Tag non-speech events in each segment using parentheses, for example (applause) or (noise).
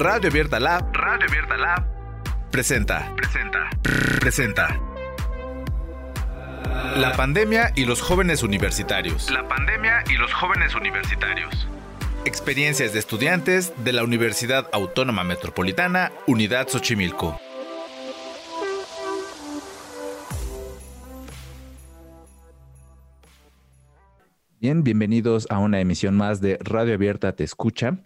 Radio Abierta Lab, Radio Abierta Lab, presenta, presenta, presenta. La pandemia y los jóvenes universitarios. La pandemia y los jóvenes universitarios. Experiencias de estudiantes de la Universidad Autónoma Metropolitana, Unidad Xochimilco. Bien, bienvenidos a una emisión más de Radio Abierta Te Escucha.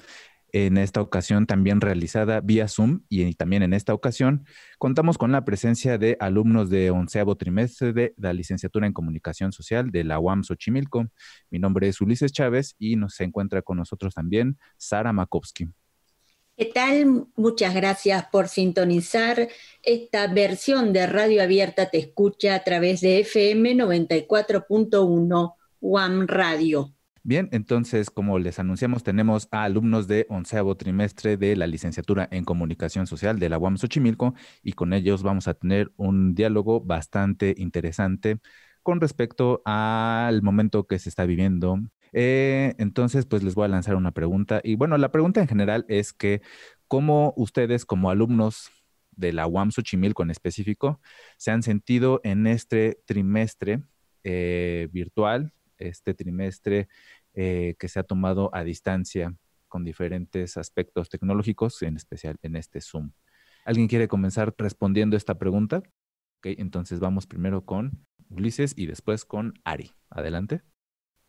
En esta ocasión también realizada vía Zoom y también en esta ocasión contamos con la presencia de alumnos de onceavo trimestre de la licenciatura en comunicación social de la UAM Xochimilco. Mi nombre es Ulises Chávez y nos encuentra con nosotros también Sara Makovsky. ¿Qué tal? Muchas gracias por sintonizar esta versión de Radio Abierta Te Escucha a través de FM 94.1 UAM Radio. Bien, entonces, como les anunciamos, tenemos a alumnos de onceavo trimestre de la licenciatura en comunicación social de la UAM Xochimilco y con ellos vamos a tener un diálogo bastante interesante con respecto al momento que se está viviendo. Eh, entonces, pues les voy a lanzar una pregunta y bueno, la pregunta en general es que cómo ustedes como alumnos de la UAM Xochimilco en específico se han sentido en este trimestre eh, virtual este trimestre eh, que se ha tomado a distancia con diferentes aspectos tecnológicos, en especial en este Zoom. ¿Alguien quiere comenzar respondiendo esta pregunta? Ok, entonces vamos primero con Ulises y después con Ari. Adelante.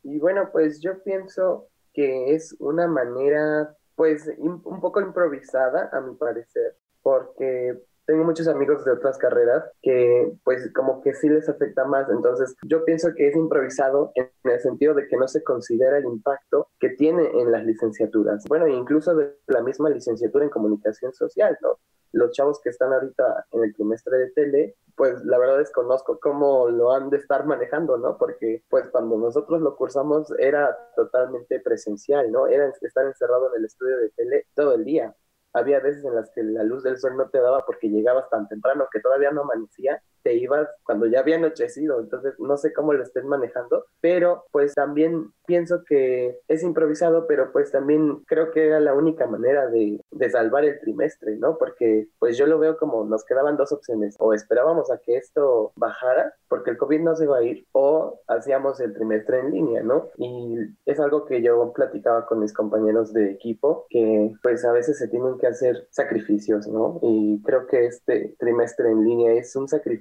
Y bueno, pues yo pienso que es una manera, pues, un poco improvisada, a mi parecer, porque tengo muchos amigos de otras carreras que pues como que sí les afecta más. Entonces yo pienso que es improvisado en el sentido de que no se considera el impacto que tiene en las licenciaturas. Bueno, incluso de la misma licenciatura en comunicación social, ¿no? Los chavos que están ahorita en el trimestre de tele, pues la verdad desconozco cómo lo han de estar manejando, ¿no? Porque pues cuando nosotros lo cursamos era totalmente presencial, ¿no? Era estar encerrado en el estudio de tele todo el día había veces en las que la luz del sol no te daba porque llegabas tan temprano que todavía no amanecía te ibas cuando ya había anochecido, entonces no sé cómo lo estén manejando, pero pues también pienso que es improvisado, pero pues también creo que era la única manera de, de salvar el trimestre, ¿no? Porque pues yo lo veo como nos quedaban dos opciones, o esperábamos a que esto bajara, porque el COVID no se va a ir, o hacíamos el trimestre en línea, ¿no? Y es algo que yo platicaba con mis compañeros de equipo, que pues a veces se tienen hacer sacrificios, ¿no? Y creo que este trimestre en línea es un sacrificio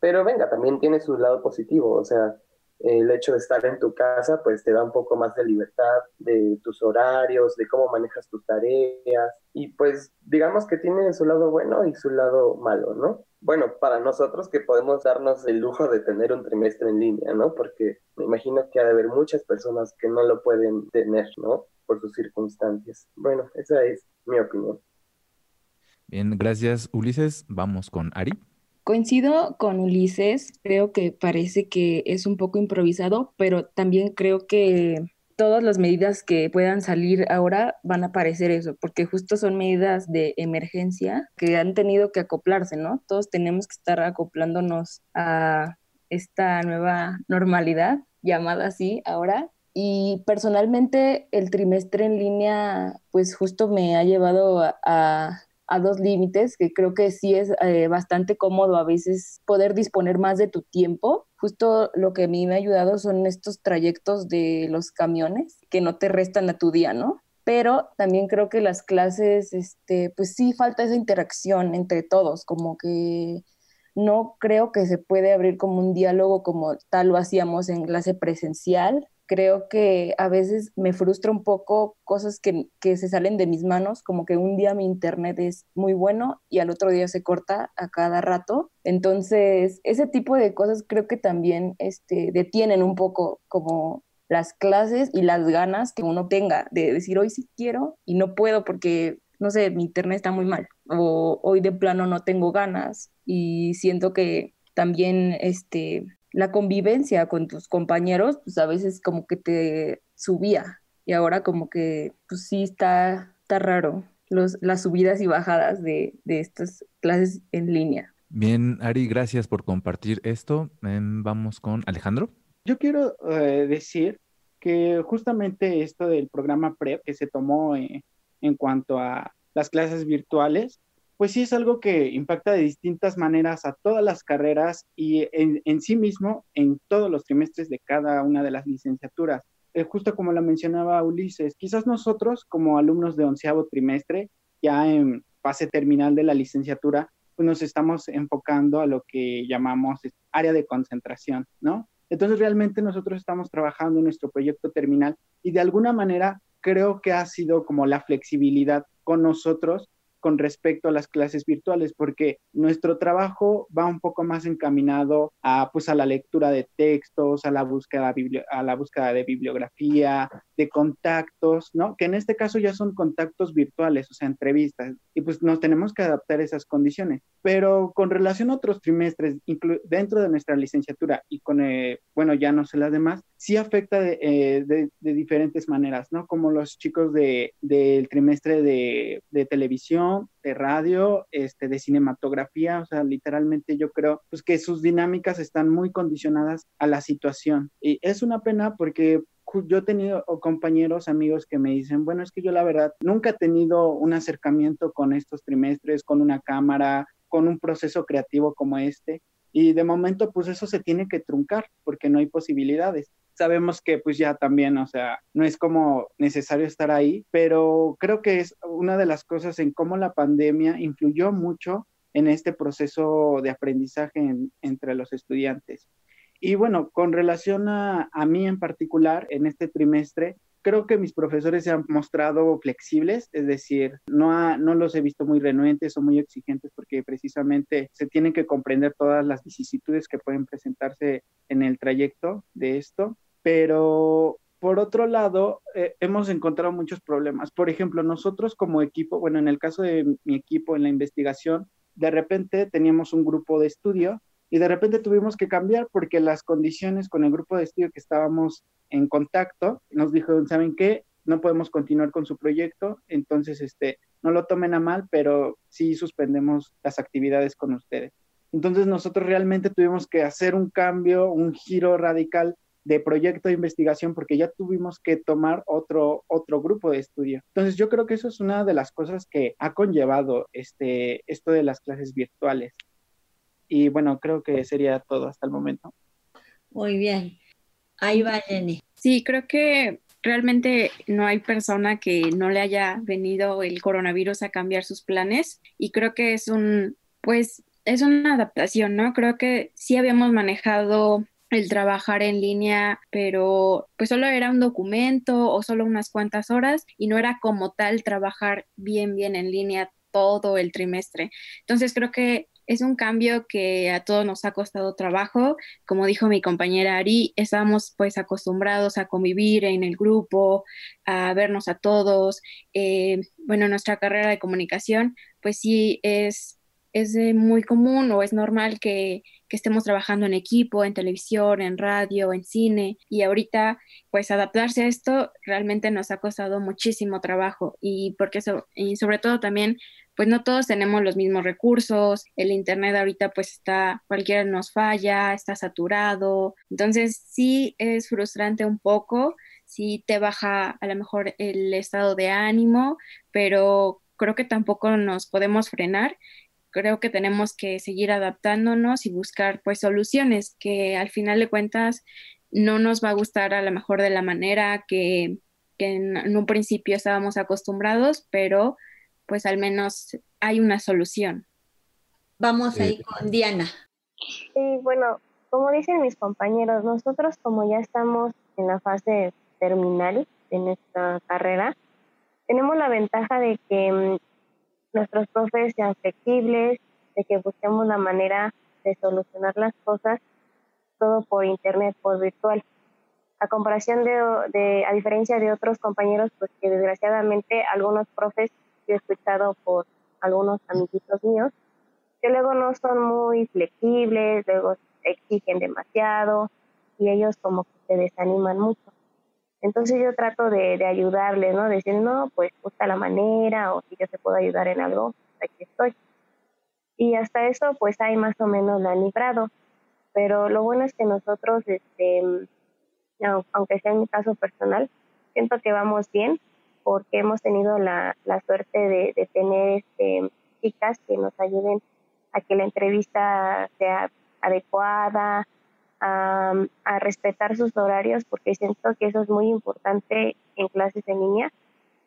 pero venga, también tiene su lado positivo, o sea, el hecho de estar en tu casa pues te da un poco más de libertad de tus horarios, de cómo manejas tus tareas y pues digamos que tiene su lado bueno y su lado malo, ¿no? Bueno, para nosotros que podemos darnos el lujo de tener un trimestre en línea, ¿no? Porque me imagino que ha de haber muchas personas que no lo pueden tener, ¿no? Por sus circunstancias. Bueno, esa es mi opinión. Bien, gracias Ulises. Vamos con Ari. Coincido con Ulises, creo que parece que es un poco improvisado, pero también creo que todas las medidas que puedan salir ahora van a parecer eso, porque justo son medidas de emergencia que han tenido que acoplarse, ¿no? Todos tenemos que estar acoplándonos a esta nueva normalidad, llamada así ahora. Y personalmente el trimestre en línea, pues justo me ha llevado a, a dos límites, que creo que sí es eh, bastante cómodo a veces poder disponer más de tu tiempo. Justo lo que a mí me ha ayudado son estos trayectos de los camiones que no te restan a tu día, ¿no? Pero también creo que las clases, este, pues sí falta esa interacción entre todos, como que no creo que se puede abrir como un diálogo como tal lo hacíamos en clase presencial, creo que a veces me frustra un poco cosas que, se salen de mis manos, como que un día mi internet es muy bueno y al otro día se corta a cada rato. Entonces, ese tipo de cosas creo que también este, detienen un poco como las clases y las ganas que uno tenga de decir hoy sí quiero y no puedo porque, no sé, mi internet está muy mal o hoy de plano no tengo ganas y siento que también este la convivencia con tus compañeros, pues a veces como que te subía y ahora como que pues sí está, está raro los, las subidas y bajadas de, estas clases en línea. Bien, Ari, gracias por compartir esto. Em, vamos con Alejandro. Yo quiero eh, decir que justamente esto del programa PREP que se tomó eh, en cuanto a las clases virtuales, pues sí es algo que impacta de distintas maneras a todas las carreras y en, sí mismo en todos los trimestres de cada una de las licenciaturas. Eh, justo como la mencionaba Ulises, quizás nosotros como alumnos de onceavo trimestre, ya en fase terminal de la licenciatura, pues nos estamos enfocando a lo que llamamos área de concentración, ¿no? Entonces realmente nosotros estamos trabajando en nuestro proyecto terminal y de alguna manera creo que ha sido como la flexibilidad con nosotros con respecto a las clases virtuales, porque nuestro trabajo va un poco más encaminado a, pues, a la lectura de textos, a la búsqueda, a la búsqueda de bibliografía, de contactos, ¿no? Que en este caso ya son contactos virtuales, o sea, entrevistas, y pues nos tenemos que adaptar a esas condiciones. Pero con relación a otros trimestres, dentro de nuestra licenciatura y con, eh, bueno, ya no sé las demás, sí afecta eh, de, de, diferentes maneras, ¿no? Como los chicos de, del trimestre de, de, televisión, de radio, este, de cinematografía, o sea, literalmente yo creo pues, que sus dinámicas están muy condicionadas a la situación. Y es una pena porque yo he tenido compañeros, amigos que me dicen, bueno, es que yo la verdad nunca he tenido un acercamiento con estos trimestres, con una cámara, con un proceso creativo como este. Y de momento, pues eso se tiene que truncar porque no hay posibilidades sabemos que pues ya también, o sea, no es como necesario estar ahí, pero creo que es una de las cosas en cómo la pandemia influyó mucho en este proceso de aprendizaje entre los estudiantes. Y bueno, con relación a, a mí en particular, en este trimestre, creo que mis profesores se han mostrado flexibles, es decir, no, no los he visto muy renuentes o muy exigentes porque precisamente se tienen que comprender todas las vicisitudes que pueden presentarse en el trayecto de esto pero por otro lado, eh, hemos encontrado muchos problemas. Por ejemplo, nosotros como equipo, bueno, en el caso de mi equipo en la investigación, de repente teníamos un grupo de estudio y de repente tuvimos que cambiar porque las condiciones con el grupo de estudio que estábamos en contacto nos dijeron, ¿saben qué? No podemos continuar con su proyecto, entonces este, no lo tomen a mal, pero sí suspendemos las actividades con ustedes. Entonces nosotros realmente tuvimos que hacer un cambio, un giro radical de proyecto de investigación porque ya tuvimos que tomar otro, otro grupo de estudio. Entonces yo creo que eso es una de las cosas que ha conllevado este, esto de las clases virtuales. Y bueno, creo que sería todo hasta el momento. Muy bien. Ahí va Jenny. Sí, creo que realmente no hay persona que no le haya venido el coronavirus a cambiar sus planes y creo que es un, pues, es una adaptación, ¿no? Creo que sí habíamos manejado el trabajar en línea, pero pues solo era un documento o solo unas cuantas horas y no era como tal trabajar bien, bien en línea todo el trimestre. Entonces creo que es un cambio que a todos nos ha costado trabajo. Como dijo mi compañera Ari, estábamos pues acostumbrados a convivir en el grupo, a vernos a todos. Eh, bueno, nuestra carrera de comunicación pues sí es es muy común o es normal que, estemos trabajando en equipo, en televisión, en radio, en cine y ahorita pues adaptarse a esto realmente nos ha costado muchísimo trabajo y porque y sobre todo también pues no todos tenemos los mismos recursos, el internet ahorita pues está, cualquiera nos falla, está saturado, entonces sí es frustrante un poco, sí te baja a lo mejor el estado de ánimo, pero creo que tampoco nos podemos frenar creo que tenemos que seguir adaptándonos y buscar pues soluciones que al final de cuentas no nos va a gustar a lo mejor de la manera que, en, un principio estábamos acostumbrados, pero pues al menos hay una solución. Vamos ahí con Diana. Sí, bueno, como dicen mis compañeros, nosotros como ya estamos en la fase terminal de nuestra carrera, tenemos la ventaja de que mm, nuestros profes sean flexibles, de que busquemos la manera de solucionar las cosas todo por internet, por virtual. A comparación de, a diferencia de otros compañeros, pues que desgraciadamente algunos profes, yo he escuchado por algunos amiguitos míos, que luego no son muy flexibles, luego exigen demasiado y ellos como que se desaniman mucho. Entonces yo trato de, de ayudarles, ¿no? Decir, no, pues busca la manera o si yo te puedo ayudar en algo, aquí estoy. Y hasta eso pues hay más o menos la librado. Pero lo bueno es que nosotros, este, aunque sea en mi caso personal, siento que vamos bien porque hemos tenido la, la suerte de, de tener este, chicas que nos ayuden a que la entrevista sea adecuada, a, respetar sus horarios, porque siento que eso es muy importante en clases de niña.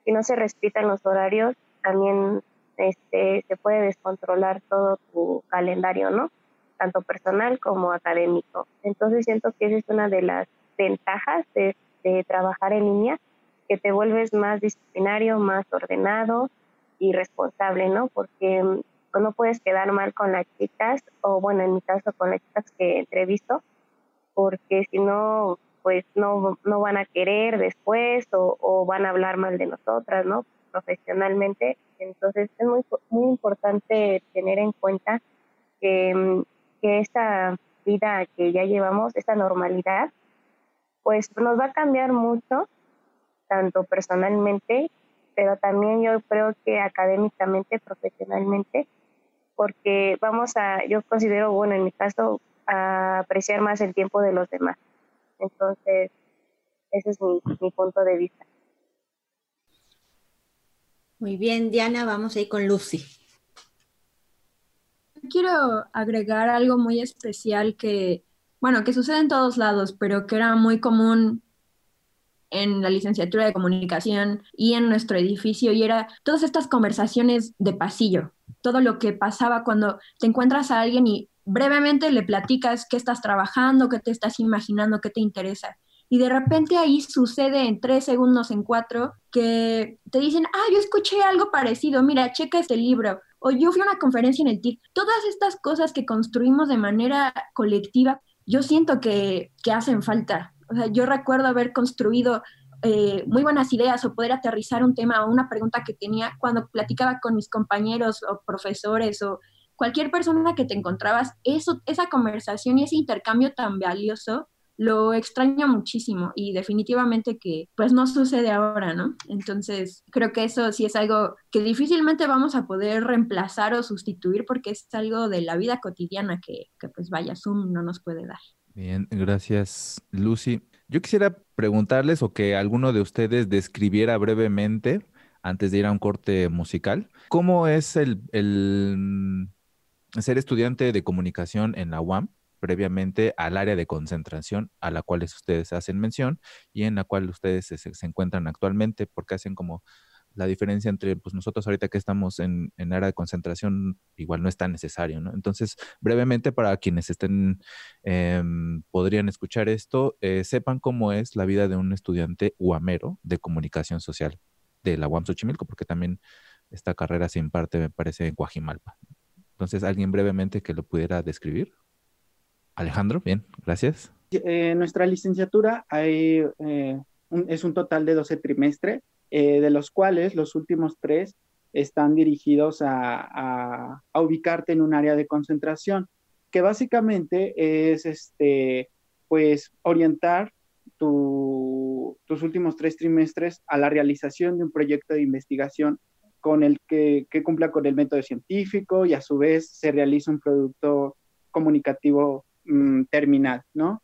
Si no se respetan los horarios, también este, se puede descontrolar todo tu calendario, ¿no? Tanto personal como académico. Entonces siento que esa es una de las ventajas de, trabajar en línea, que te vuelves más disciplinario, más ordenado y responsable, ¿no? Porque pues, no puedes quedar mal con las chicas, o bueno, en mi caso con las chicas que entrevisto, porque si no, pues no, no van a querer después o, van a hablar mal de nosotras, ¿no? Profesionalmente. Entonces es muy, muy importante tener en cuenta que, que esta vida que ya llevamos, esta normalidad, pues nos va a cambiar mucho, tanto personalmente, pero también yo creo que académicamente, profesionalmente, porque vamos a, yo considero, bueno, en mi caso, a apreciar más el tiempo de los demás. Entonces, ese es mi, mi punto de vista. Muy bien, Diana, vamos a ir con Lucy. Quiero agregar algo muy especial que, bueno, que sucede en todos lados, pero que era muy común en la licenciatura de comunicación y en nuestro edificio, y era todas estas conversaciones de pasillo, todo lo que pasaba cuando te encuentras a alguien y brevemente le platicas qué estás trabajando, qué te estás imaginando, qué te interesa. Y de repente ahí sucede en tres segundos, en cuatro, que te dicen, ah, yo escuché algo parecido, mira, checa este libro, o yo fui a una conferencia en el TIC. Todas estas cosas que construimos de manera colectiva, yo siento que, que hacen falta. O sea, yo recuerdo haber construido eh, muy buenas ideas o poder aterrizar un tema o una pregunta que tenía cuando platicaba con mis compañeros o profesores o cualquier persona que te encontrabas, eso, esa conversación y ese intercambio tan valioso, lo extraño muchísimo y definitivamente que pues no sucede ahora, ¿no? Entonces creo que eso sí es algo que difícilmente vamos a poder reemplazar o sustituir porque es algo de la vida cotidiana que, que pues vaya, Zoom no nos puede dar. Bien, gracias Lucy. Yo quisiera preguntarles o que alguno de ustedes describiera brevemente, antes de ir a un corte musical, cómo es el, el ser estudiante de comunicación en la UAM previamente al área de concentración a la cual ustedes hacen mención y en la cual ustedes se, encuentran actualmente, porque hacen como la diferencia entre pues, nosotros ahorita que estamos en, en, área de concentración igual no es tan necesario, ¿no? Entonces, brevemente para quienes estén, eh, podrían escuchar esto, eh, sepan cómo es la vida de un estudiante uamero de comunicación social de la UAM Xochimilco, porque también esta carrera se imparte, me parece, en Coajimalpa. Entonces, ¿alguien brevemente que lo pudiera describir? Alejandro, bien, gracias. Eh, nuestra licenciatura hay, eh, un, es un total de 12 trimestres, eh, de los cuales los últimos tres están dirigidos a, a, ubicarte en un área de concentración, que básicamente es este, pues, orientar tu, tus últimos tres trimestres a la realización de un proyecto de investigación con el que, cumpla con el método científico y a su vez se realiza un producto comunicativo mmm, terminal, ¿no?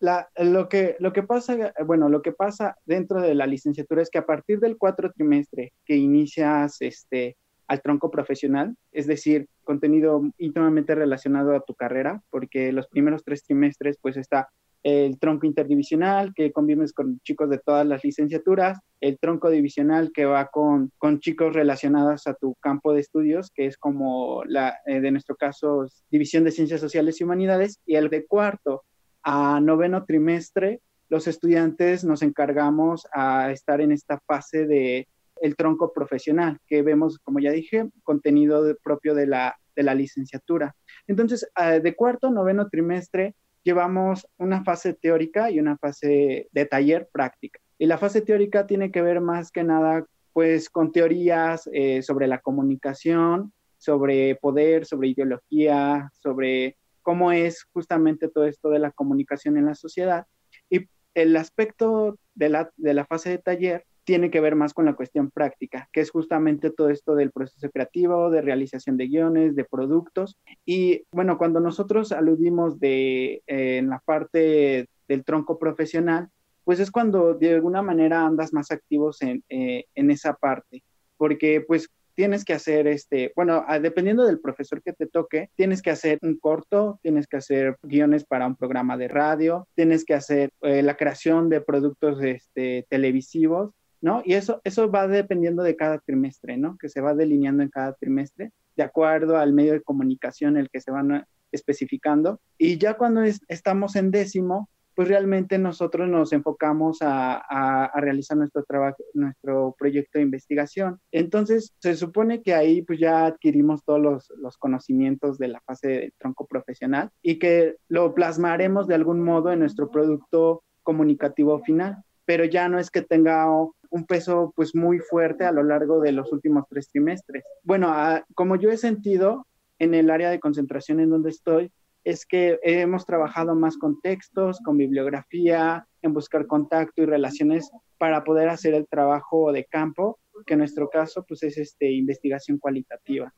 Lo, que, lo, que pasa, bueno, lo que pasa dentro de la licenciatura es que a partir del cuatro trimestre que inicias este, al tronco profesional, es decir, contenido íntimamente relacionado a tu carrera, porque los primeros tres trimestres pues está el tronco interdivisional, que convives con chicos de todas las licenciaturas, el tronco divisional, que va con, con chicos relacionados a tu campo de estudios, que es como la, eh, de nuestro caso, División de Ciencias Sociales y Humanidades, y el de cuarto a noveno trimestre, los estudiantes nos encargamos a estar en esta fase de el tronco profesional, que vemos, como ya dije, contenido propio de la, de la licenciatura. Entonces, uh, de cuarto a noveno trimestre, llevamos una fase teórica y una fase de taller práctica. Y la fase teórica tiene que ver más que nada pues con teorías eh, sobre la comunicación, sobre poder, sobre ideología, sobre cómo es justamente todo esto de la comunicación en la sociedad. Y el aspecto de la, de la fase de taller tiene que ver más con la cuestión práctica, que es justamente todo esto del proceso creativo, de realización de guiones, de productos. Y bueno, cuando nosotros aludimos de eh, en la parte del tronco profesional, pues es cuando de alguna manera andas más activos en, eh, en esa parte, porque pues tienes que hacer este, bueno, dependiendo del profesor que te toque, tienes que hacer un corto, tienes que hacer guiones para un programa de radio, tienes que hacer eh, la creación de productos este, televisivos, ¿no? Y eso, eso va dependiendo de cada trimestre, ¿no? Que se va delineando en cada trimestre, de acuerdo al medio de comunicación en el que se van especificando. Y ya cuando estamos en décimo, pues realmente nosotros nos enfocamos a, realizar nuestro trabajo, nuestro proyecto de investigación. Entonces, se supone que ahí pues ya adquirimos todos los, los conocimientos de la fase de tronco profesional y que lo plasmaremos de algún modo en nuestro producto comunicativo final, pero ya no es que tenga un peso pues muy fuerte a lo largo de los últimos tres trimestres. Bueno, como yo he sentido en el área de concentración en donde estoy, es que hemos trabajado más con textos, con bibliografía, en buscar contacto y relaciones para poder hacer el trabajo de campo, que en nuestro caso pues es este, investigación cualitativa.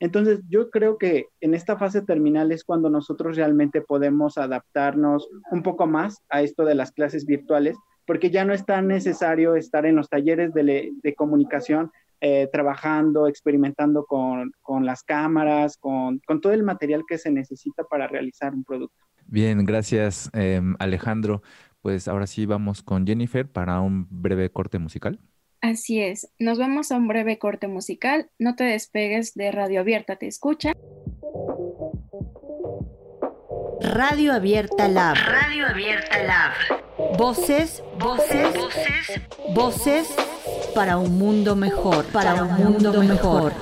Entonces, yo creo que en esta fase terminal es cuando nosotros realmente podemos adaptarnos un poco más a esto de las clases virtuales, porque ya no es tan necesario estar en los talleres de, de comunicación eh, trabajando, experimentando con, con las cámaras, con, con, todo el material que se necesita para realizar un producto. Bien, gracias em, Alejandro. Pues ahora sí vamos con Jennifer para un breve corte musical. Así es, nos vamos a un breve corte musical. No te despegues de Radio Abierta, te escucha. Radio Abierta Lab. Radio Abierta Lab. Voces, voces, voces, voces para un mundo mejor, para un mundo mejor.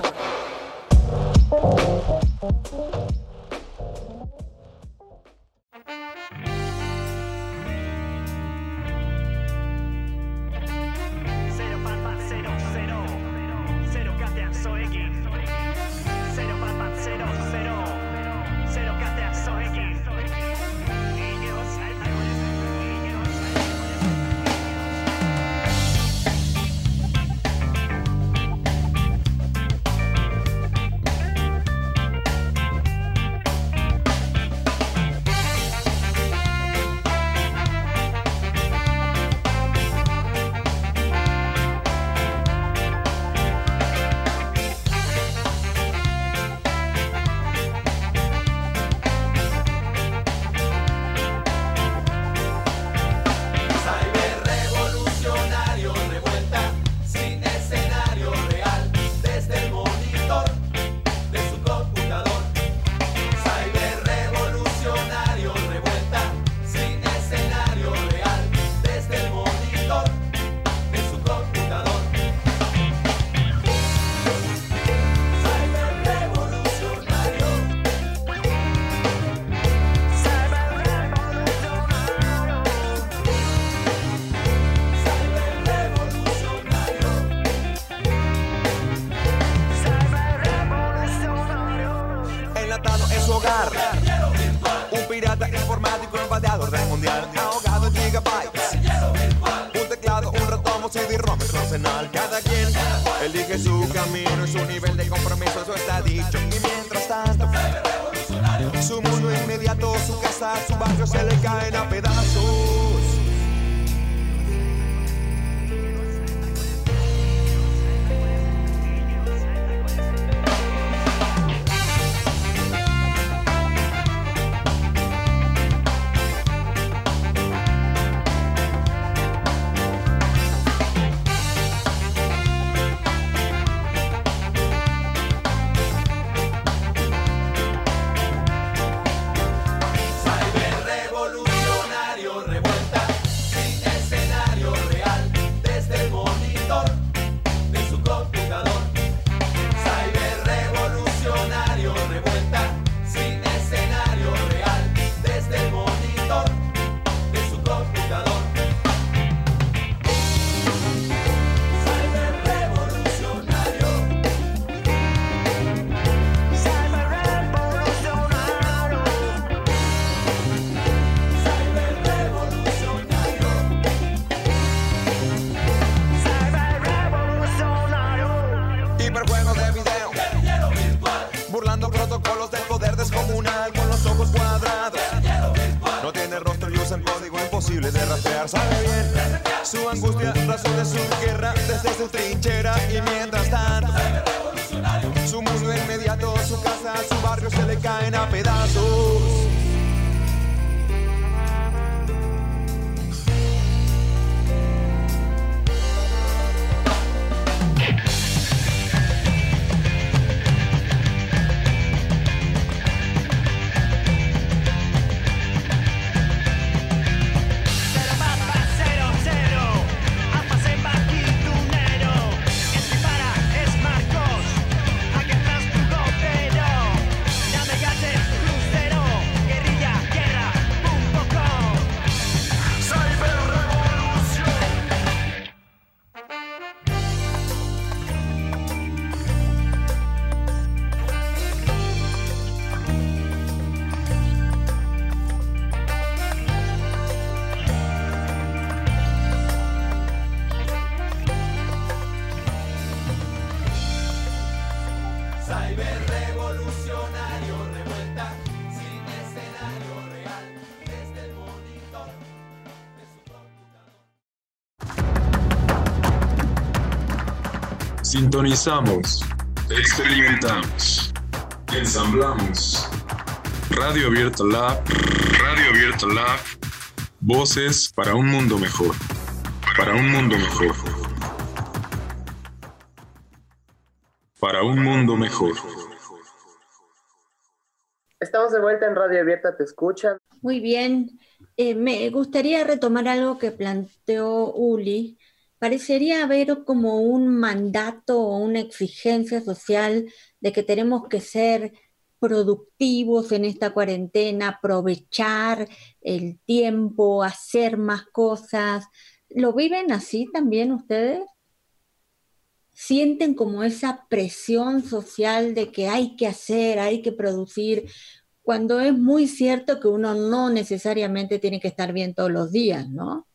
Sintonizamos, experimentamos, ensamblamos. Radio Abierta Lab, Radio Abierta Lab, voces para un mundo mejor, para un mundo mejor. Para un mundo mejor. Estamos de vuelta en Radio Abierta, te escuchan. Muy bien. Eh, me gustaría retomar algo que planteó Uli parecería haber como un mandato o una exigencia social de que tenemos que ser productivos en esta cuarentena, aprovechar el tiempo, hacer más cosas. ¿Lo viven así también ustedes? ¿Sienten como esa presión social de que hay que hacer, hay que producir, cuando es muy cierto que uno no necesariamente tiene que estar bien todos los días, ¿no?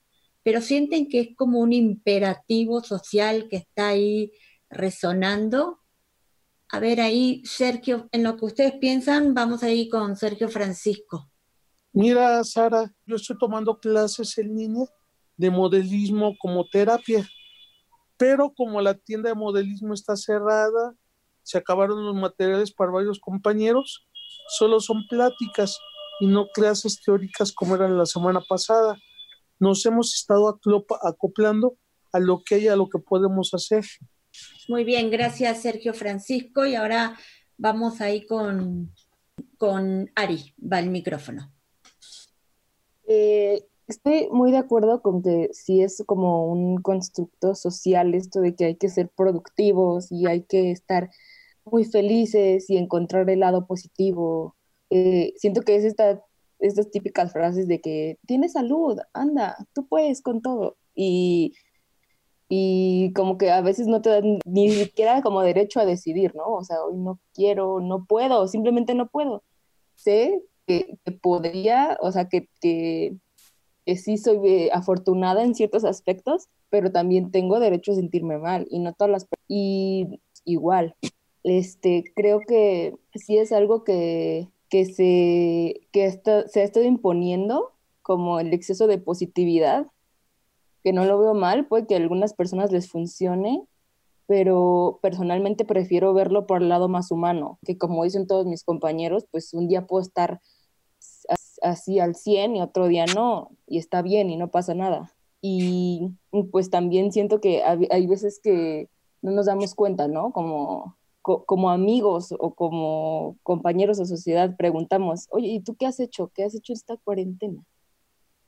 Pero sienten que es como un imperativo social que está ahí resonando. A ver, ahí, Sergio, en lo que ustedes piensan, vamos ahí con Sergio Francisco. Mira, Sara, yo estoy tomando clases en línea de modelismo como terapia, pero como la tienda de modelismo está cerrada, se acabaron los materiales para varios compañeros, solo son pláticas y no clases teóricas como eran la semana pasada nos hemos estado acoplando a lo que hay, a lo que podemos hacer. Muy bien, gracias Sergio Francisco. Y ahora vamos ahí con, con Ari, va el micrófono. Eh, estoy muy de acuerdo con que sí es como un constructo social esto de que hay que ser productivos y hay que estar muy felices y encontrar el lado positivo. Eh, siento que es esta estas típicas frases de que tienes salud, anda, tú puedes con todo. Y, y como que a veces no te dan ni siquiera como derecho a decidir, ¿no? O sea, hoy no quiero, no puedo, simplemente no puedo. Sé que, podría, o sea, que, que, sí soy eh, afortunada en ciertos aspectos, pero también tengo derecho a sentirme mal y no todas las y igual. Este, creo que sí es algo que, que se, que se ha estado imponiendo como el exceso de positividad, que no lo veo mal, puede que a algunas personas les funcione, pero personalmente prefiero verlo por el lado más humano, que como dicen todos mis compañeros, pues un día puedo estar así al 100 y otro día no, y está bien y no pasa nada. Y pues también siento que hay veces que no nos damos cuenta, ¿no? Como como amigos o como compañeros de sociedad preguntamos, oye, ¿y tú qué has hecho? ¿Qué has hecho esta cuarentena?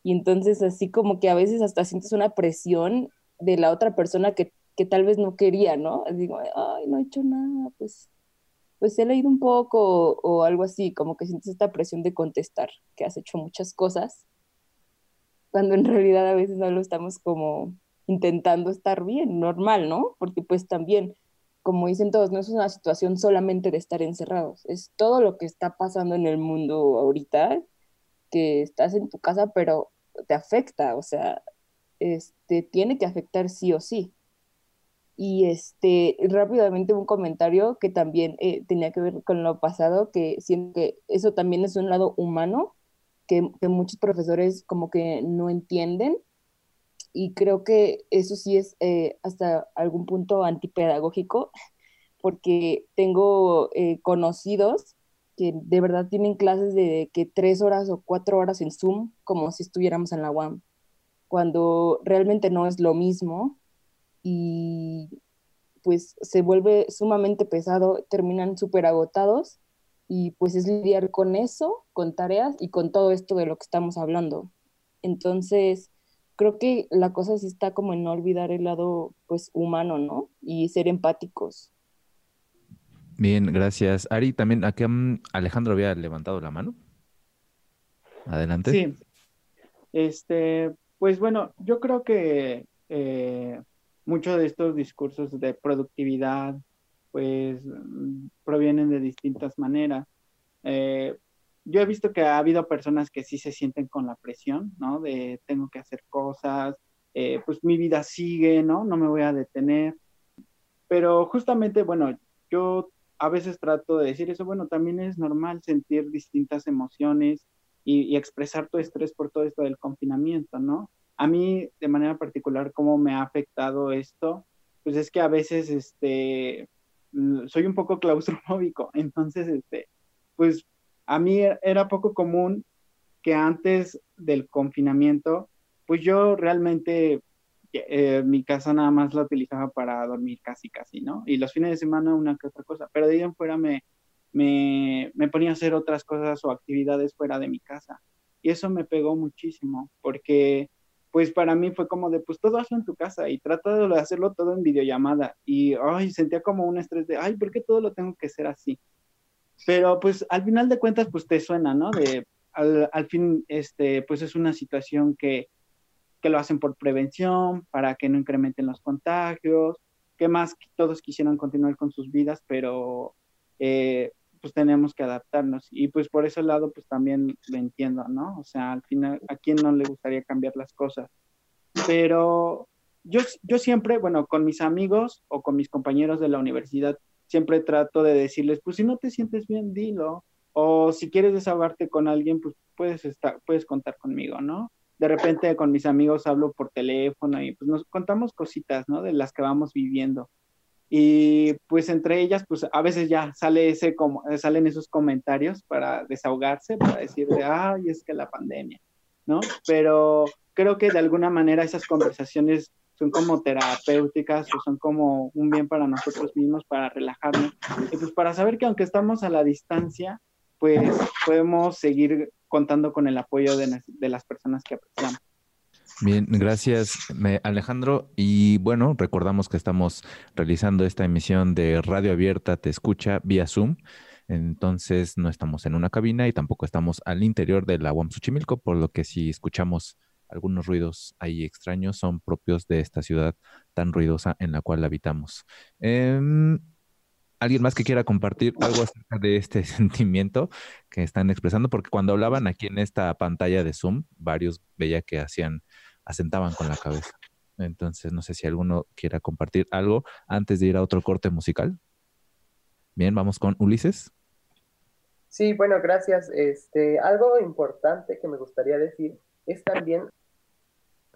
Y entonces así como que a veces hasta sientes una presión de la otra persona que, que tal vez no quería, ¿no? Digo, ay, no he hecho nada, pues, pues he leído un poco o, o algo así, como que sientes esta presión de contestar, que has hecho muchas cosas, cuando en (laughs) realidad a veces no lo estamos como intentando estar bien, normal, ¿no? Porque pues también como dicen todos, no es una situación solamente de estar encerrados, es todo lo que está pasando en el mundo ahorita, que estás en tu casa, pero te afecta, o sea, este, tiene que afectar sí o sí. Y este, rápidamente un comentario que también eh, tenía que ver con lo pasado, que siento que eso también es un lado humano, que, muchos profesores como que no entienden y creo que eso sí es eh, hasta algún punto antipedagógico (laughs) porque tengo eh, conocidos que de verdad tienen clases de que tres horas o cuatro horas en Zoom como si estuviéramos en la UAM, cuando realmente no es lo mismo y pues se vuelve sumamente pesado, terminan súper agotados y pues es lidiar con eso, con tareas y con todo esto de lo que estamos hablando. Entonces, creo que la cosa sí está como en no olvidar el lado pues humano, ¿no? Y ser empáticos. Bien, gracias. Ari, también aquí Alejandro había levantado la mano. Adelante. Sí. Este, pues bueno, yo creo que eh, muchos de estos discursos de productividad, pues mm, provienen de distintas maneras. Eh, yo he visto que ha habido personas que sí se sienten con la presión, ¿no? De tengo que hacer cosas, eh, pues mi vida sigue, ¿no? No me voy a detener. Pero justamente, bueno, yo a veces trato de decir eso, bueno, también es normal sentir distintas emociones y, expresar tu estrés por todo esto del confinamiento, ¿no? A mí, de manera particular, ¿cómo me ha afectado esto? Pues es que a veces, este, mm, soy un poco claustrofóbico, (laughs) entonces, este, pues a mí era poco común que antes del confinamiento, pues yo realmente eh, mi casa nada más la utilizaba para dormir casi, casi, ¿no? Y los fines de semana una que otra cosa, pero de ahí en fuera me, me, me ponía a hacer otras cosas o actividades fuera de mi casa. Y eso me pegó muchísimo, porque pues para mí fue como de, pues todo hazlo en tu casa y trata de hacerlo todo en videollamada. Y, ay, sentía como un estrés de, ay, ¿por qué todo lo tengo que hacer así? Pero pues al final de cuentas, pues te suena, ¿no? De, al, al fin, este, pues es una situación que, que lo hacen por prevención, para que no incrementen los contagios, que más todos quisieran continuar con sus vidas, pero eh, pues tenemos que adaptarnos. Y pues por ese lado, pues también lo entiendo, ¿no? O sea, al final, ¿a quién no le gustaría cambiar las cosas? Pero yo, yo siempre, bueno, con mis amigos o con mis compañeros de la universidad, siempre trato de decirles, pues si no te sientes bien, dilo. O si quieres desahogarte con alguien, pues puedes, estar, puedes contar conmigo, ¿no? de repente con mis amigos hablo por teléfono y pues nos contamos cositas, ¿no? De las que vamos viviendo. Y pues entre ellas, pues a veces ya sale ese como, salen esos comentarios para desahogarse, para decir de, ay, es que la pandemia, ¿no? Pero creo que de alguna manera esas conversaciones son como terapéuticas o son como un bien para nosotros mismos, para relajarnos y pues para saber que aunque estamos a la distancia, pues podemos seguir contando con el apoyo de, las personas que apreciamos. Bien, gracias Alejandro. Y bueno, recordamos que estamos realizando esta emisión de Radio Abierta Te Escucha vía Zoom. Entonces no estamos en una cabina y tampoco estamos al interior de la UAM Xochimilco, por lo que si escuchamos algunos ruidos ahí extraños son propios de esta ciudad tan ruidosa en la cual habitamos. Em, ¿Alguien más que quiera compartir algo acerca de este (laughs) sentimiento que están expresando? Porque cuando hablaban aquí en esta pantalla de Zoom, varios veía que hacían, asentaban con la cabeza. Entonces, no sé si alguno quiera compartir algo antes de ir a otro corte musical. Bien, vamos con Ulises. Sí, bueno, gracias. Este, algo importante que me gustaría decir es también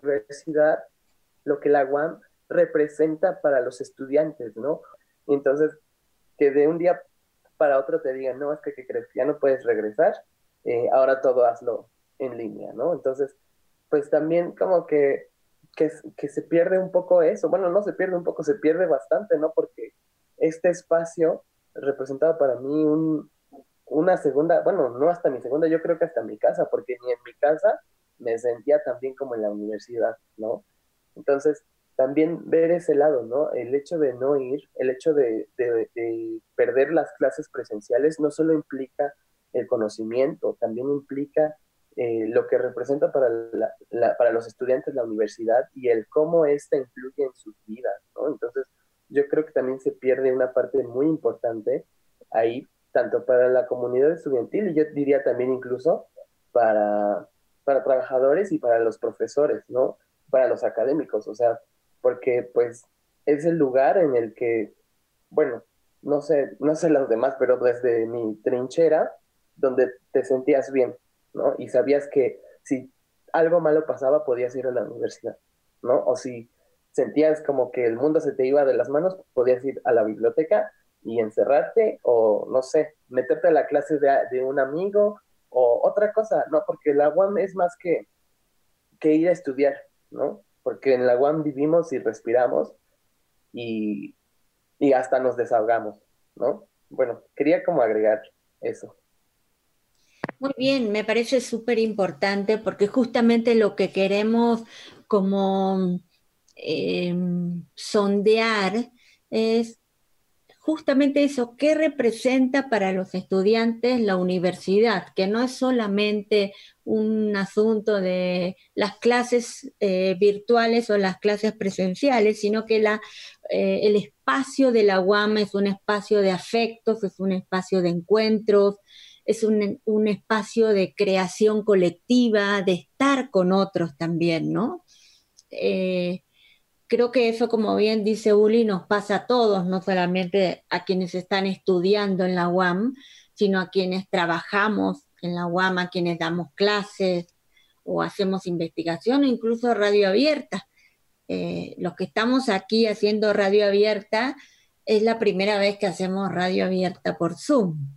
universidad, lo que la UAM representa para los estudiantes, ¿no? Entonces, que de un día para otro te digan, no, es que, ¿qué crees? Ya no puedes regresar, eh, ahora todo hazlo en línea, ¿no? Entonces, pues también como que, que, que, se pierde un poco eso, bueno, no se pierde un poco, se pierde bastante, ¿no? Porque este espacio representaba para mí un, una segunda, bueno, no hasta mi segunda, yo creo que hasta mi casa, porque ni en mi casa me sentía tan bien como en la universidad, ¿no? Entonces, también ver ese lado, ¿no? El hecho de no ir, el hecho de, perder las clases presenciales no solo implica el conocimiento, también implica eh, lo que representa para, para los estudiantes la universidad y el cómo ésta influye en sus vidas, ¿no? Entonces, yo creo que también se pierde una parte muy importante ahí, tanto para la comunidad estudiantil y yo diría también incluso para, para trabajadores y para los profesores, ¿no? Para los académicos, o sea, porque pues es el lugar en el que, bueno, no sé, no sé los demás, pero desde mi trinchera, donde te sentías bien, ¿no? Y sabías que si algo malo pasaba podías ir a la universidad, ¿no? O si sentías como que el mundo se te iba de las manos, podías ir a la biblioteca y encerrarte o, no sé, meterte a la clase de, de un amigo o otra cosa, ¿no? Porque la UAM es más que, que ir a estudiar, ¿no? Porque en la UAM vivimos y respiramos y, y hasta nos desahogamos, ¿no? Bueno, quería como agregar eso. Muy bien, me parece súper importante porque justamente lo que queremos como em, sondear es justamente eso, ¿qué representa para los estudiantes la universidad? Que no es solamente un asunto de las clases eh, virtuales o las clases presenciales, sino que eh, el espacio de la UAM es un espacio de afectos, es un espacio de encuentros, es un, un espacio de creación colectiva, de estar con otros también, ¿no? Eh, creo que eso, como bien dice Uli, nos pasa a todos, no solamente a quienes están estudiando en la UAM, sino a quienes trabajamos en la UAM, a quienes damos clases o hacemos investigación incluso radio abierta. Eh, los que estamos aquí haciendo radio abierta es la primera vez que hacemos radio abierta por Zoom.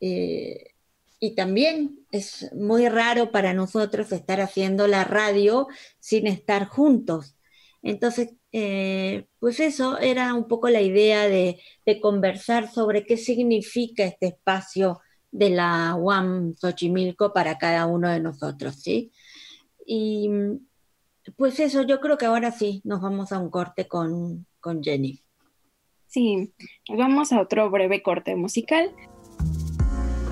Eh, y también es muy raro para nosotros estar haciendo la radio sin estar juntos. Entonces, eh, pues eso era un poco la idea de, conversar sobre qué significa este espacio de la UAM Xochimilco para cada uno de nosotros, ¿sí? Y pues eso, yo creo que ahora sí nos vamos a un corte con, con Jenny. Sí, vamos a otro breve corte musical.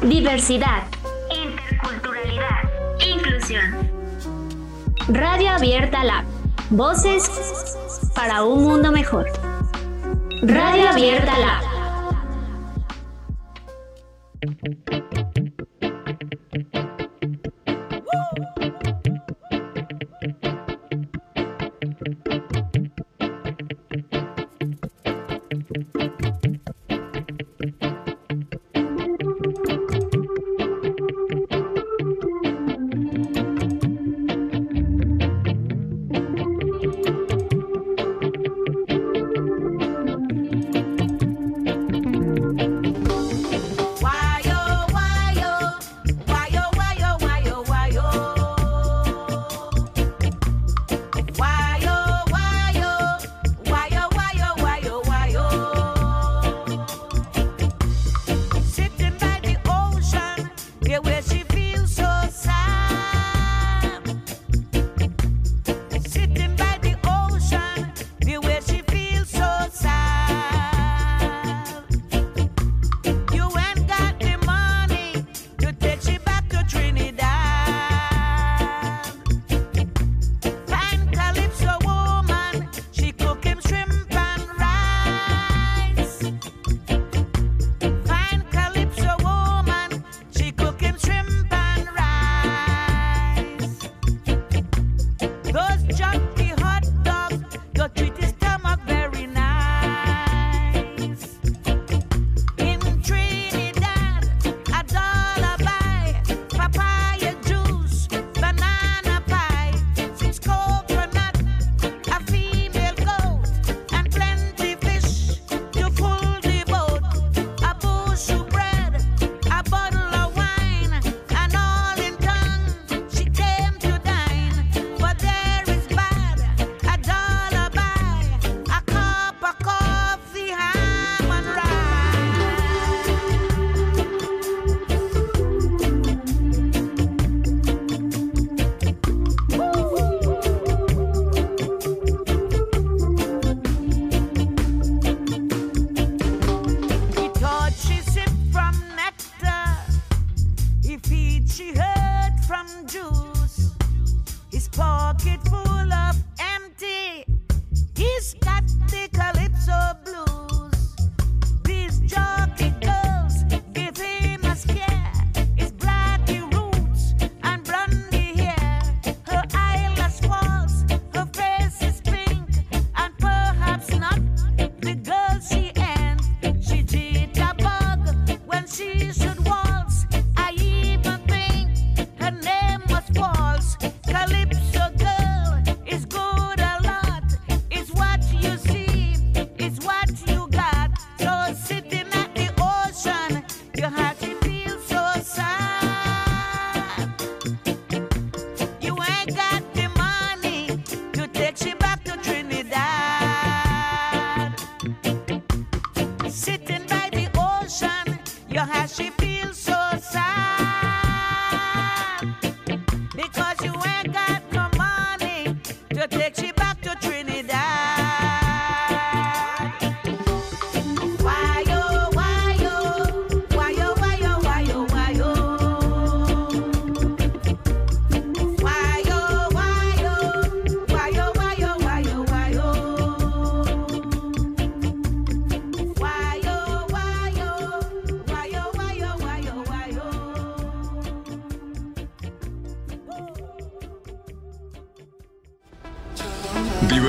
Diversidad, interculturalidad, inclusión. Radio Abierta Lab Voces para un mundo mejor. Radio Abierta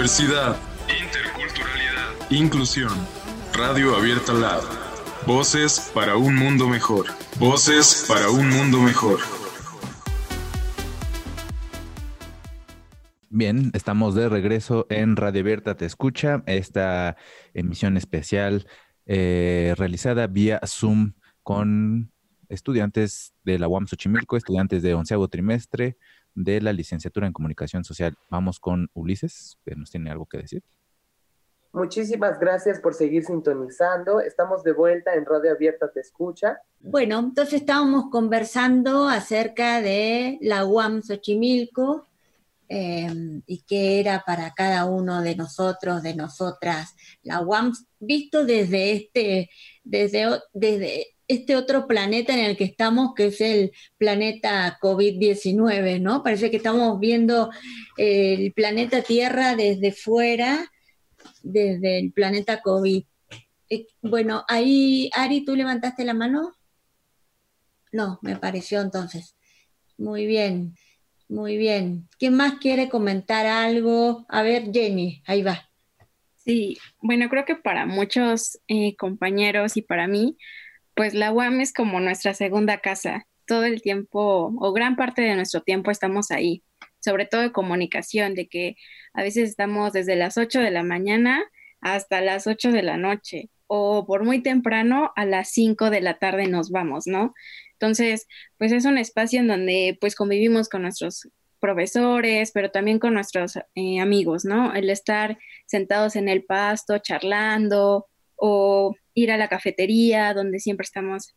diversidad, interculturalidad, inclusión. Radio Abierta Lab. Voces para un mundo mejor. Voces para un mundo mejor. Bien, estamos de regreso en Radio Abierta Te Escucha, esta emisión especial eh, realizada vía Zoom con estudiantes de la UAM Xochimilco, estudiantes de onceavo trimestre de la licenciatura en Comunicación Social. Vamos con Ulises, que nos tiene algo que decir. Muchísimas gracias por seguir sintonizando. Estamos de vuelta en Radio Abierta Te Escucha. Bueno, entonces estábamos conversando acerca de la UAM Xochimilco, Em, y qué era para cada uno de nosotros, de nosotras, la UAM, visto desde este, desde, desde este otro planeta en el que estamos, que es el planeta COVID-19, ¿no? Parece que estamos viendo el planeta Tierra desde fuera, desde el planeta COVID. Eh, bueno, ahí, Ari, ¿tú levantaste la mano? No, me pareció entonces. Muy bien. Muy bien. ¿Quién más quiere comentar algo? A ver, Jenny, ahí va. Sí, bueno, creo que para muchos eh, compañeros y para mí, pues la UAM es como nuestra segunda casa. Todo el tiempo o gran parte de nuestro tiempo estamos ahí, sobre todo de comunicación, de que a veces estamos desde las 8 de la mañana hasta las 8 de la noche o por muy temprano a las 5 de la tarde nos vamos, ¿no? Entonces, pues es un espacio en donde pues convivimos con nuestros profesores, pero también con nuestros eh, amigos, ¿no? El estar sentados en el pasto, charlando, o ir a la cafetería, donde siempre estamos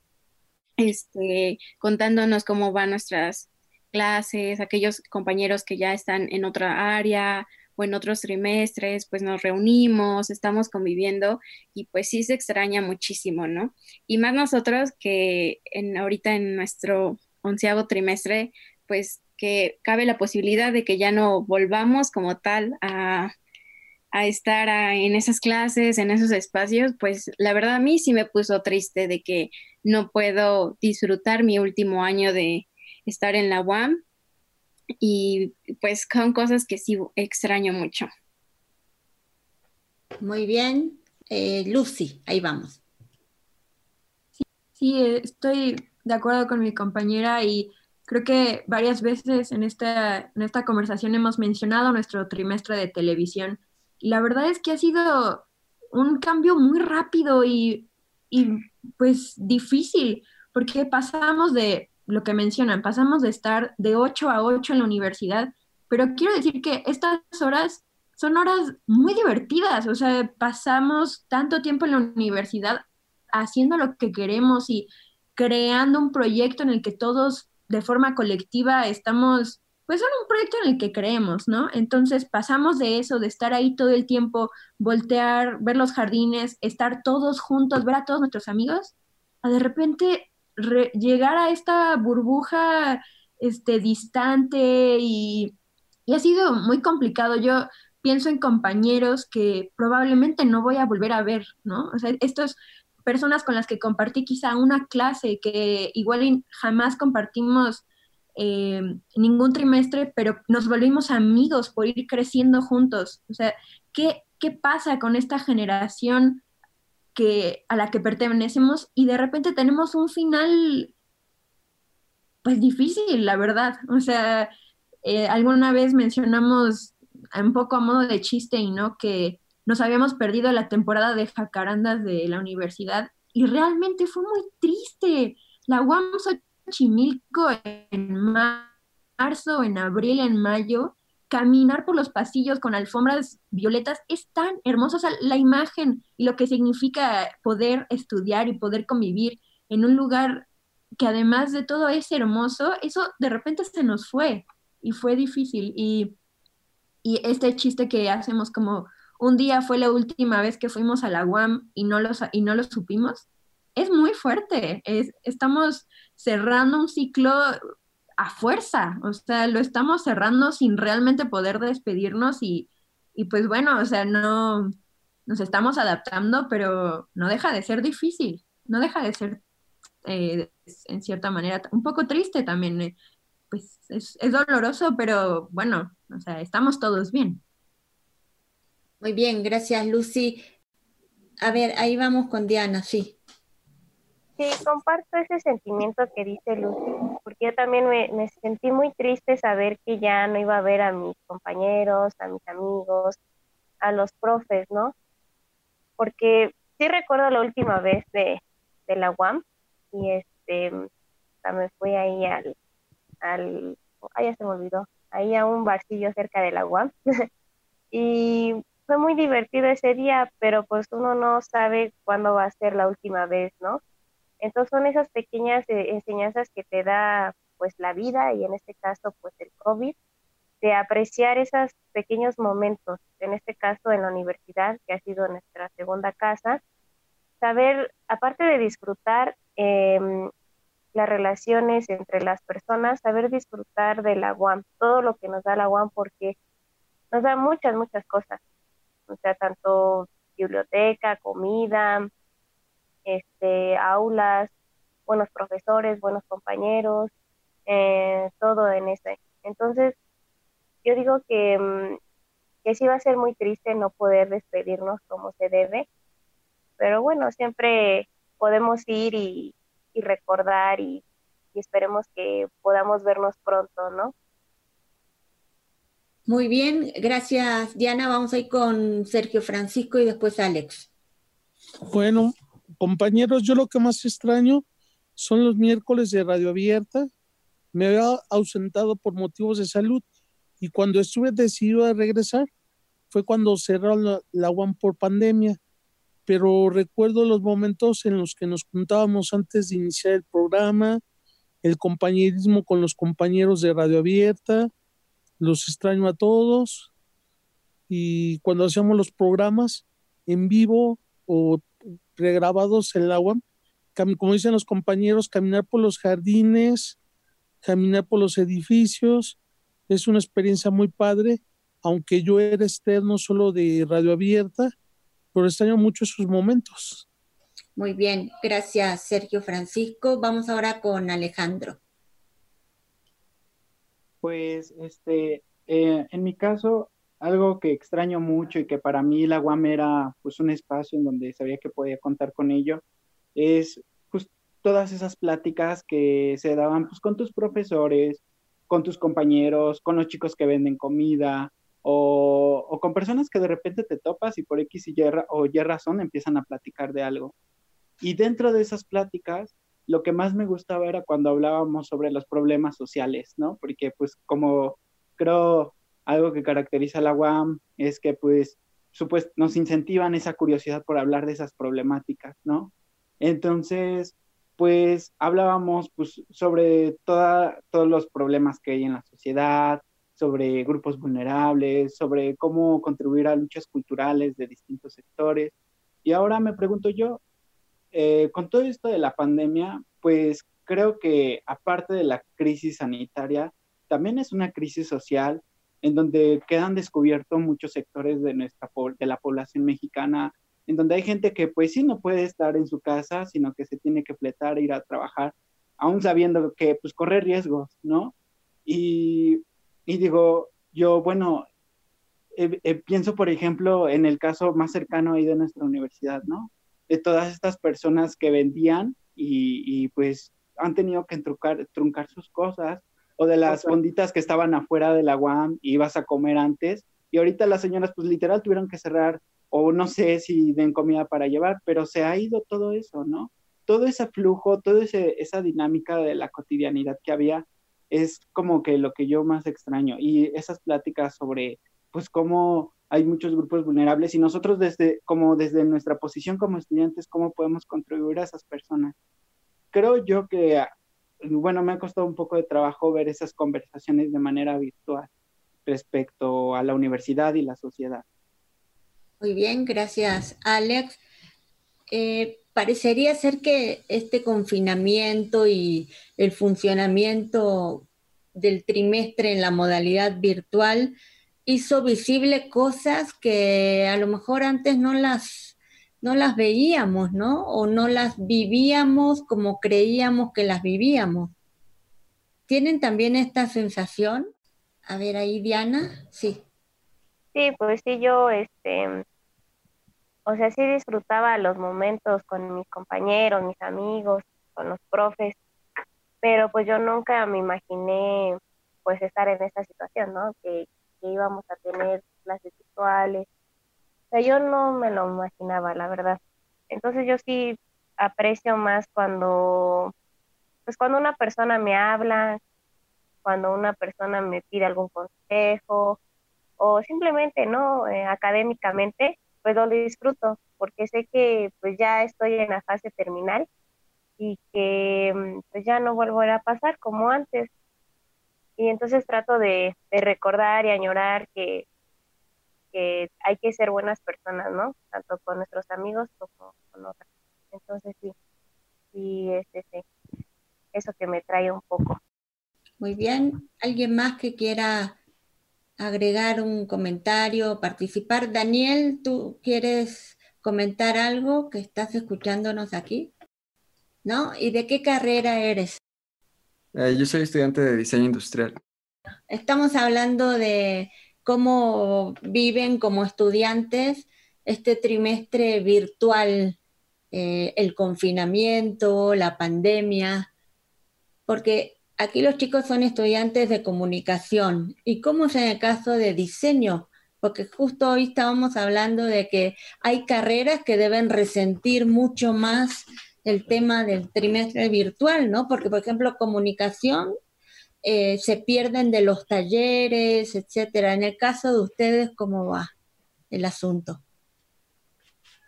este, contándonos cómo van nuestras clases, aquellos compañeros que ya están en otra área o en otros trimestres, pues nos reunimos, estamos conviviendo y pues sí se extraña muchísimo, ¿no? Y más nosotros que en, ahorita en nuestro onceavo trimestre, pues que cabe la posibilidad de que ya no volvamos como tal a, estar en esas clases, en esos espacios, pues la verdad a mí sí me puso triste de que no puedo disfrutar mi último año de estar en la UAM y pues son cosas que sí extraño mucho. Muy bien. Eh, Lucy, ahí vamos. Sí, estoy de acuerdo con mi compañera y creo que varias veces en esta, en esta conversación hemos mencionado nuestro trimestre de televisión. La verdad es que ha sido un cambio muy rápido y, y pues difícil, porque pasamos de lo que mencionan, pasamos de estar de 8 a 8 en la universidad, pero quiero decir que estas horas son horas muy divertidas, o sea, pasamos tanto tiempo en la universidad haciendo lo que queremos y creando un proyecto en el que todos de forma colectiva estamos, pues en un proyecto en el que creemos, ¿no? Entonces pasamos de eso, de estar ahí todo el tiempo, voltear, ver los jardines, estar todos juntos, ver a todos nuestros amigos, a de repente llegar a esta burbuja este, distante y, y, ha sido muy complicado. Yo pienso en compañeros que probablemente no voy a volver a ver, ¿no? O sea, estas personas con las que compartí quizá una clase que igual jamás compartimos eh, ningún trimestre, pero nos volvimos amigos por ir creciendo juntos. O sea, ¿qué, qué pasa con esta generación que, a la que pertenecemos y de repente tenemos un final, pues difícil, la verdad. O sea, eh, alguna vez mencionamos un poco a modo de chiste y no que nos habíamos perdido la temporada de jacarandas de la universidad y realmente fue muy triste. La UAM Xochimilco en marzo, en abril, en mayo, caminar por los pasillos con alfombras violetas es tan hermoso. O sea, la imagen y lo que significa poder estudiar y poder convivir en un lugar que además de todo es hermoso, eso de repente se nos fue y fue difícil. Y, y este chiste que hacemos como un día fue la última vez que fuimos a la UAM y no, los, y no lo supimos, es muy fuerte. Es, estamos cerrando un ciclo a fuerza, o sea, lo estamos cerrando sin realmente poder despedirnos y, y pues bueno, o sea, no nos estamos adaptando, pero no deja de ser difícil, no deja de ser eh, en cierta manera un poco triste también. Eh, pues es, es, doloroso, pero bueno, o sea, estamos todos bien. Muy bien, gracias Lucy. A ver, ahí vamos con Diana, sí. Sí, comparto ese sentimiento que dice Lucy, porque yo también me, sentí muy triste saber que ya no iba a ver a mis compañeros, a mis amigos, a los profes, ¿no? Porque sí recuerdo la última vez de, de la UAM y este, me fui ahí al, al, ay, ya se me olvidó, ahí a un barcillo cerca de la UAM (laughs) y fue muy divertido ese día, pero pues uno no sabe cuándo va a ser la última vez, ¿no? Entonces son esas pequeñas eh, enseñanzas que te da pues la vida y en este caso pues el COVID, de apreciar esos pequeños momentos, en este caso en la universidad, que ha sido nuestra segunda casa, saber, aparte de disfrutar em, las relaciones entre las personas, saber disfrutar de la UAM, todo lo que nos da la UAM, porque nos da muchas, muchas cosas, o sea, tanto biblioteca, comida, este, aulas, buenos profesores, buenos compañeros, eh, todo en ese. Entonces, yo digo que, mm, que sí va a ser muy triste no poder despedirnos como se debe, pero bueno, siempre podemos ir y, recordar y, y esperemos que podamos vernos pronto, ¿no? Muy bien, gracias Diana. Vamos a ir con Sergio Francisco y después Alex. Bueno, compañeros, yo lo que más extraño son los miércoles de radio abierta. Me había ausentado por motivos de salud y cuando estuve decidido a regresar fue cuando cerraron la, la por pandemia. Pero recuerdo los momentos en los que nos juntábamos antes de iniciar el programa, el compañerismo con los compañeros de radio abierta, los extraño a todos y cuando hacíamos los programas en vivo o regrabados en la UAM, como dicen los compañeros, caminar por los jardines, caminar por los edificios, es una experiencia muy padre, aunque yo era externo solo de radio abierta, pero extraño mucho esos momentos. Muy bien, gracias Sergio Francisco. Vamos ahora con Alejandro. Pues, este, eh, en mi caso, algo que extraño mucho y que para mí la UAM era pues un espacio en donde sabía que podía contar con ello, es pues todas esas pláticas que se daban pues con tus profesores, con tus compañeros, con los chicos que venden comida o, o con personas que de repente te topas y por X y y o Y razón empiezan a platicar de algo. Y dentro de esas pláticas lo que más me gustaba era cuando hablábamos sobre los problemas sociales, ¿no? Porque pues como creo algo que caracteriza a la UAM es que pues supuest nos incentivan esa curiosidad por hablar de esas problemáticas, ¿no? Entonces, pues hablábamos pues sobre toda, todos los problemas que hay en la sociedad, sobre grupos vulnerables, sobre cómo contribuir a luchas culturales de distintos sectores. Y ahora me pregunto yo, eh, con todo esto de la pandemia, pues creo que aparte de la crisis sanitaria, también es una crisis social en donde quedan descubiertos muchos sectores de, nuestra, de la población mexicana, en donde hay gente que pues sí no puede estar en su casa, sino que se tiene que fletar, ir a trabajar, aún sabiendo que pues corre riesgos, ¿no? Y, y digo, yo, bueno, eh, eh, pienso por ejemplo en el caso más cercano ahí de nuestra universidad, ¿no? de todas estas personas que vendían y, pues han tenido que truncar, truncar sus cosas, o de las fonditas que estaban afuera de la UAM y ibas a comer antes, y ahorita las señoras pues literal tuvieron que cerrar, o no sé si den comida para llevar, pero se ha ido todo eso, ¿no? Todo ese flujo, toda esa dinámica de la cotidianidad que había es como que lo que yo más extraño, y esas pláticas sobre pues cómo hay muchos grupos vulnerables y nosotros desde, como desde nuestra posición como estudiantes, ¿cómo podemos contribuir a esas personas? Creo yo que, bueno, me ha costado un poco de trabajo ver esas conversaciones de manera virtual respecto a la universidad y la sociedad. Muy bien, gracias Alex. Eh, parecería ser que este confinamiento y el funcionamiento del trimestre en la modalidad virtual hizo visible cosas que a lo mejor antes no las, no las veíamos, ¿no? O no las vivíamos como creíamos que las vivíamos. ¿Tienen también esta sensación? A ver ahí, Diana, sí. Sí, pues sí, yo, este, o sea, sí disfrutaba los momentos con mis compañeros, mis amigos, con los profes, pero pues yo nunca me imaginé pues estar en esta situación, ¿no? Que, que íbamos a tener clases virtuales. Yo no me lo imaginaba, la verdad. Entonces yo sí aprecio más cuando, pues cuando una persona me habla, cuando una persona me pide algún consejo o simplemente, ¿no? Eh, académicamente, pues lo disfruto porque sé que pues ya estoy en la fase terminal y que mm, pues ya no volverá a pasar como antes. Y entonces trato de recordar y añorar que, que hay que ser buenas personas, ¿no? Tanto con nuestros amigos como con otras. Entonces sí, sí es ese, eso que me trae un poco. Muy bien. ¿Alguien más que quiera agregar un comentario, participar? Daniel, ¿tú quieres comentar algo que estás escuchándonos aquí? ¿No? ¿Y de qué carrera eres? Eh, yo soy estudiante de diseño industrial. Estamos hablando de cómo viven como estudiantes este trimestre virtual, eh, el confinamiento, la pandemia, porque Aquí los chicos son estudiantes de comunicación. ¿Y cómo es en el caso de diseño? Porque justo hoy estábamos hablando de que hay carreras que deben resentir mucho más el tema del trimestre virtual, ¿no? Porque, por ejemplo, comunicación eh, se pierden de los talleres, etcétera. En el caso de ustedes, ¿cómo va el asunto?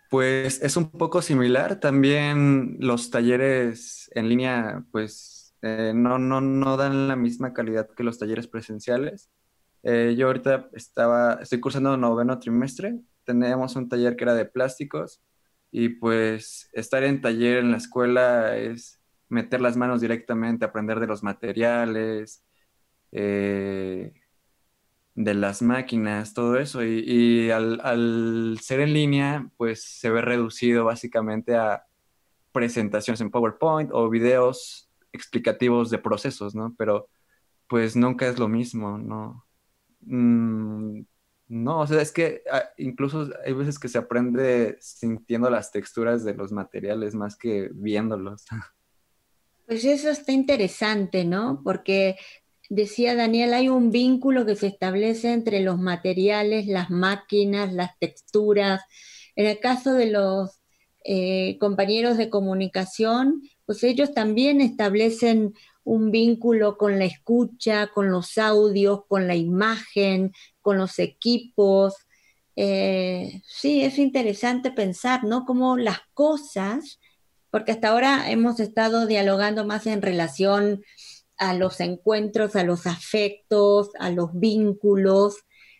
Pues es un poco similar. También los talleres en línea, pues eh, no, no, no dan la misma calidad que los talleres presenciales. Eh, yo ahorita estaba, estoy cursando noveno trimestre, tenemos un taller que era de plásticos y pues estar en taller en la escuela es meter las manos directamente, aprender de los materiales, eh, de las máquinas, todo eso. Y, al, ser en línea, pues se ve reducido básicamente a presentaciones en PowerPoint o videos explicativos de procesos, ¿no? Pero pues nunca es lo mismo, ¿no? Mm, no, o sea, es que ah, incluso hay veces que se aprende sintiendo las texturas de los materiales más que viéndolos. (laughs) Pues eso está interesante, ¿no? Porque decía Daniel, hay un vínculo que se establece entre los materiales, las máquinas, las texturas. En el caso de los eh, compañeros de comunicación, pues ellos también establecen un vínculo con la escucha, con los audios, con la imagen, con los equipos. Eh, sí, es interesante pensar, ¿no? Cómo las cosas, porque hasta ahora hemos estado dialogando más en relación a los encuentros, a los afectos, a los vínculos,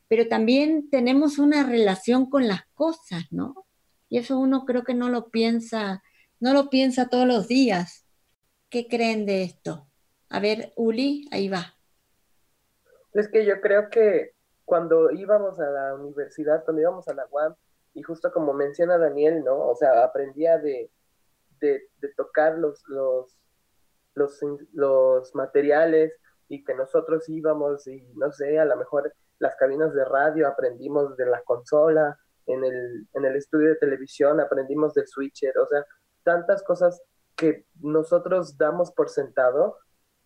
pero también tenemos una relación con las cosas, ¿no? Y eso uno creo que no lo piensa no lo piensa todos los días. ¿Qué creen de esto? A ver, Uli, ahí va. Es que yo creo que cuando íbamos a la universidad, cuando íbamos a la UAM, y justo como menciona Daniel, ¿no? O sea, aprendía de, de, tocar los, los, los, los materiales y que nosotros íbamos y no sé, a lo mejor las cabinas de radio aprendimos de la consola, en el, en el estudio de televisión aprendimos del switcher, o sea, tantas cosas que nosotros damos por sentado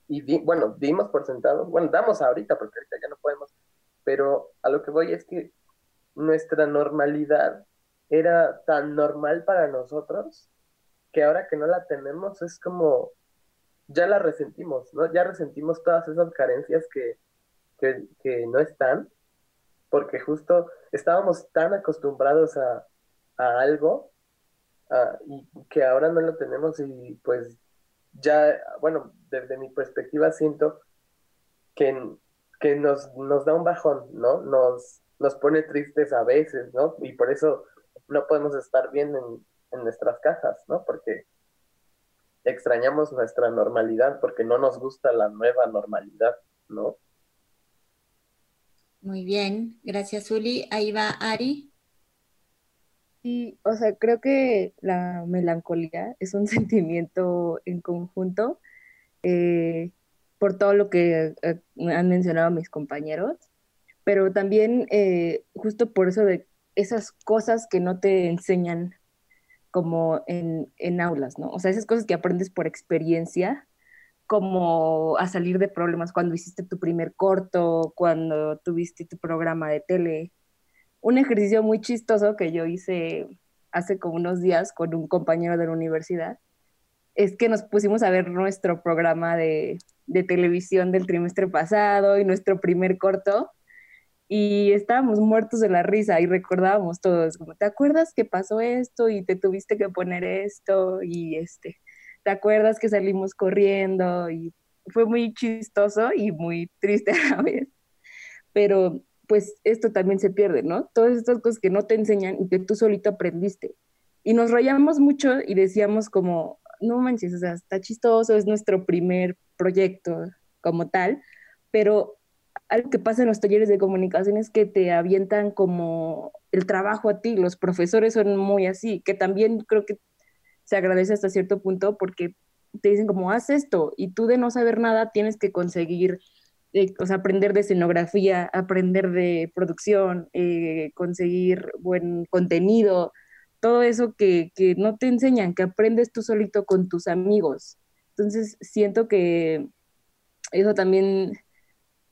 y bueno, dimos por sentado, bueno, damos ahorita porque ahorita ya no podemos, pero a lo que voy es que nuestra normalidad era tan normal para nosotros que ahora que no la tenemos es como ya la resentimos, ¿no? Ya resentimos todas esas carencias que, que, no están, porque justo estábamos tan acostumbrados a, a algo y que ahora no lo tenemos y pues ya, bueno, desde mi perspectiva siento que, que nos, nos da un bajón, ¿no? Nos, nos pone tristes a veces, ¿no? Y por eso no podemos estar bien en, en nuestras casas, ¿no? Porque extrañamos nuestra normalidad porque no nos gusta la nueva normalidad, ¿no? Muy bien, gracias Uli. Ahí va Ari. Sí, o sea, creo que la melancolía es un (laughs) sentimiento en conjunto eh, por todo lo que eh, han mencionado mis compañeros, pero también eh, justo por eso de esas cosas que no te enseñan como en, en aulas, ¿no? O sea, esas cosas que aprendes por experiencia, como a salir de problemas cuando hiciste tu primer corto, cuando tuviste tu programa de tele. Un ejercicio muy chistoso que yo hice hace como unos días con un compañero de la universidad es que nos pusimos a ver nuestro programa de, de televisión del trimestre pasado y nuestro primer corto y estábamos muertos de la risa y recordábamos todos, como, ¿te acuerdas que pasó esto y te tuviste que poner esto y este, ¿te acuerdas que salimos corriendo? Y fue muy chistoso y muy triste a la vez, pero pues esto también se pierde, ¿no? Todas estas cosas que no te enseñan y que tú solito aprendiste. Y nos rayamos mucho y decíamos como, no manches, o sea, está chistoso, es nuestro primer proyecto como tal, pero algo que pasa en los talleres de comunicación es que te avientan como el trabajo a ti, los profesores son muy así, que también creo que se agradece hasta cierto punto porque te dicen como haz esto y tú de no saber nada tienes que conseguir, eh, o sea, aprender de escenografía, aprender de producción, eh, conseguir buen contenido, todo eso que, que no te enseñan, que aprendes tú solito con tus amigos. Entonces siento que eso también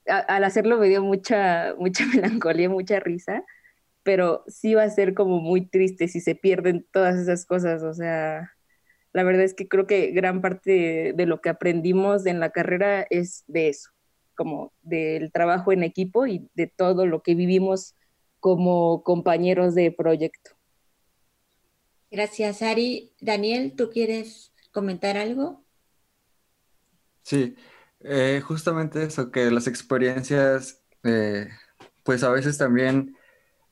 al hacerlo me dio mucha, mucha (laughs) melancolía, mucha risa, pero sí va a ser como muy triste si se pierden todas esas cosas. O sea, la verdad es que creo que gran parte de, lo que aprendimos en la carrera es de eso, como del trabajo en equipo y de todo lo que vivimos como compañeros de proyecto. Gracias, Ari. Daniel, ¿tú quieres comentar algo? Sí, eh, justamente eso, que las experiencias, eh, pues a veces también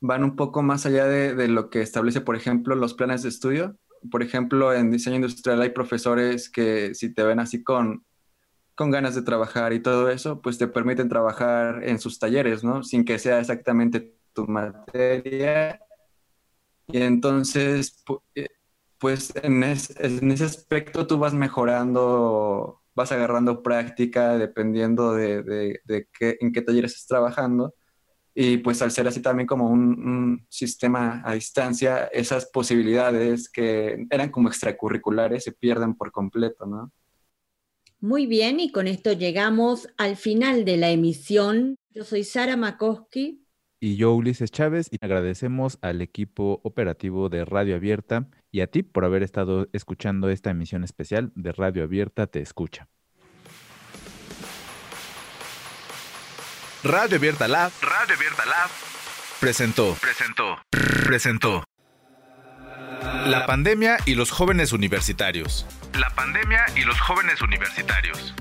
van un poco más allá de, lo que establece, por ejemplo, los planes de estudio. Por ejemplo, en diseño industrial hay profesores que si te ven así con, con ganas de trabajar y todo eso, pues te permiten trabajar en sus talleres, ¿no? Sin que sea exactamente tu materia. Y entonces, eh, pues en, en ese aspecto tú vas mejorando vas agarrando práctica dependiendo de, qué, en qué talleres estás trabajando. Y pues al ser así también como un, sistema a distancia, esas posibilidades que eran como extracurriculares se pierden por completo, ¿no? Muy bien, y con esto llegamos al final de la emisión. Yo soy Sara Makoski. Y yo, Ulises Chávez, y agradecemos al equipo operativo de Radio Abierta y a ti por haber estado escuchando esta emisión especial de Radio Abierta Te Escucha. Radio Abierta Lab, Radio Abierta Lab, presentó, presentó, presentó. La pandemia y los jóvenes universitarios. La pandemia y los jóvenes universitarios.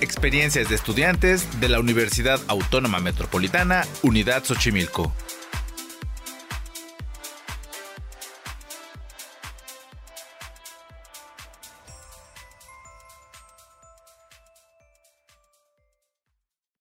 Experiencias de estudiantes de la Universidad Autónoma Metropolitana, Unidad Xochimilco.